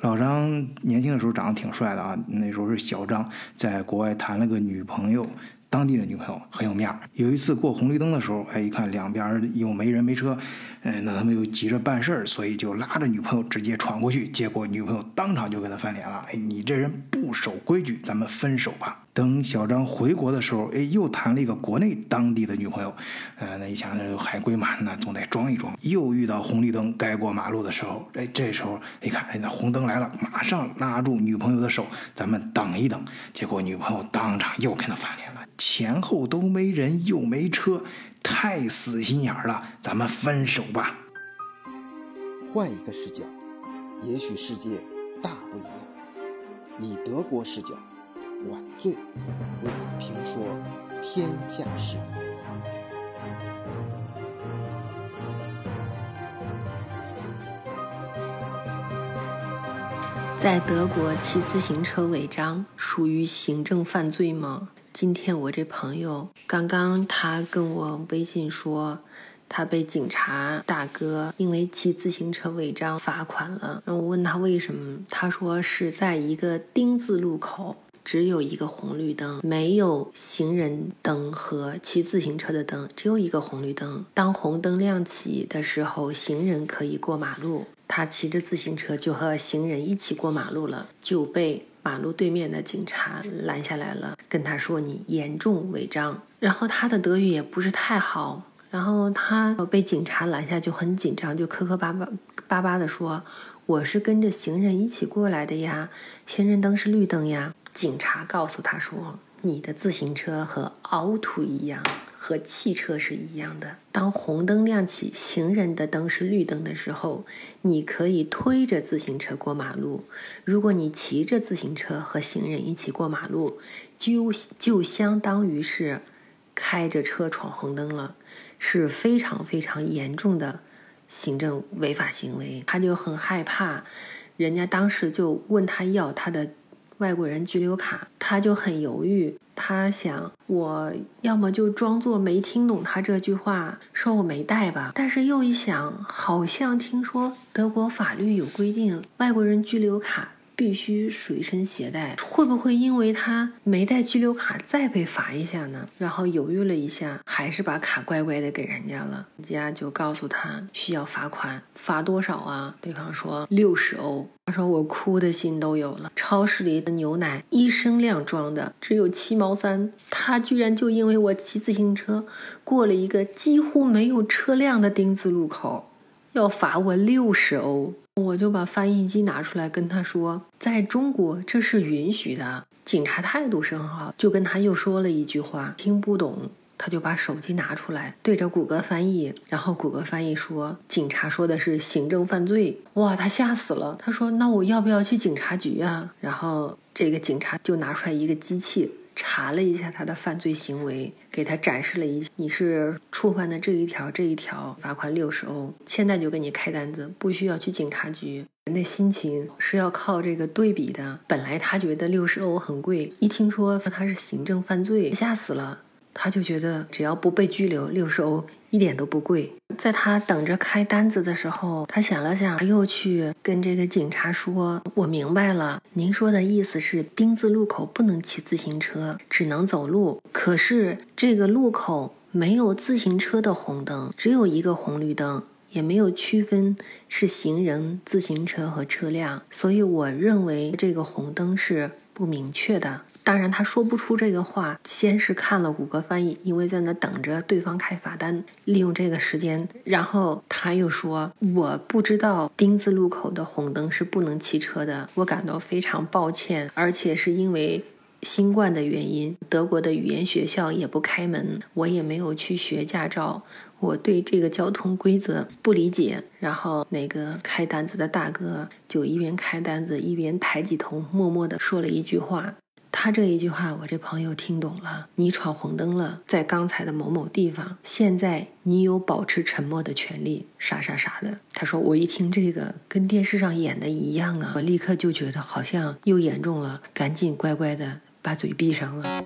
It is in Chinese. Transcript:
老张年轻的时候长得挺帅的啊，那时候是小张，在国外谈了个女朋友。当地的女朋友很有面儿。有一次过红绿灯的时候，哎，一看两边又没人没车，哎，那他们又急着办事儿，所以就拉着女朋友直接闯过去。结果女朋友当场就跟他翻脸了：“哎，你这人不守规矩，咱们分手吧。”等小张回国的时候，哎，又谈了一个国内当地的女朋友。呃，那一想那海归嘛，那总得装一装。又遇到红绿灯该过马路的时候，哎，这时候一看，哎，那红灯来了，马上拉住女朋友的手，咱们等一等。结果女朋友当场又跟他翻脸了。前后都没人，又没车，太死心眼儿了。咱们分手吧。换一个视角，也许世界大不一样。以德国视角，晚醉为你评说天下事。在德国骑自行车违章属于行政犯罪吗？今天我这朋友刚刚他跟我微信说，他被警察大哥因为骑自行车违章罚款了。然后我问他为什么，他说是在一个丁字路口，只有一个红绿灯，没有行人灯和骑自行车的灯，只有一个红绿灯。当红灯亮起的时候，行人可以过马路，他骑着自行车就和行人一起过马路了，就被。马路对面的警察拦下来了，跟他说：“你严重违章。”然后他的德语也不是太好，然后他被警察拦下就很紧张，就磕磕巴巴巴巴的说：“我是跟着行人一起过来的呀，行人灯是绿灯呀。”警察告诉他说：“你的自行车和凹凸一样。”和汽车是一样的。当红灯亮起，行人的灯是绿灯的时候，你可以推着自行车过马路。如果你骑着自行车和行人一起过马路，就就相当于是开着车闯红灯了，是非常非常严重的行政违法行为。他就很害怕，人家当时就问他要他的外国人居留卡，他就很犹豫。他想，我要么就装作没听懂他这句话，说我没带吧。但是又一想，好像听说德国法律有规定，外国人居留卡。必须随身携带，会不会因为他没带居留卡再被罚一下呢？然后犹豫了一下，还是把卡乖乖的给人家了。人家就告诉他需要罚款，罚多少啊？对方说六十欧。他说我哭的心都有了。超市里的牛奶一升量装的只有七毛三，他居然就因为我骑自行车过了一个几乎没有车辆的丁字路口，要罚我六十欧。我就把翻译机拿出来跟他说，在中国这是允许的。警察态度是很好，就跟他又说了一句话，听不懂，他就把手机拿出来对着谷歌翻译，然后谷歌翻译说警察说的是行政犯罪，哇，他吓死了。他说那我要不要去警察局啊？然后这个警察就拿出来一个机器。查了一下他的犯罪行为，给他展示了一，你是触犯的这一条，这一条罚款六十欧，现在就给你开单子，不需要去警察局。人的心情是要靠这个对比的。本来他觉得六十欧很贵，一听说他是行政犯罪，吓死了。他就觉得只要不被拘留，六十欧一点都不贵。在他等着开单子的时候，他想了想，又去跟这个警察说：“我明白了，您说的意思是丁字路口不能骑自行车，只能走路。可是这个路口没有自行车的红灯，只有一个红绿灯，也没有区分是行人、自行车和车辆，所以我认为这个红灯是不明确的。”当然，他说不出这个话。先是看了谷歌翻译，因为在那等着对方开罚单，利用这个时间。然后他又说：“我不知道丁字路口的红灯是不能骑车的，我感到非常抱歉。而且是因为新冠的原因，德国的语言学校也不开门，我也没有去学驾照，我对这个交通规则不理解。”然后那个开单子的大哥就一边开单子，一边抬起头，默默地说了一句话。他这一句话，我这朋友听懂了。你闯红灯了，在刚才的某某地方，现在你有保持沉默的权利，啥啥啥的。他说，我一听这个，跟电视上演的一样啊，我立刻就觉得好像又严重了，赶紧乖乖的把嘴闭上了。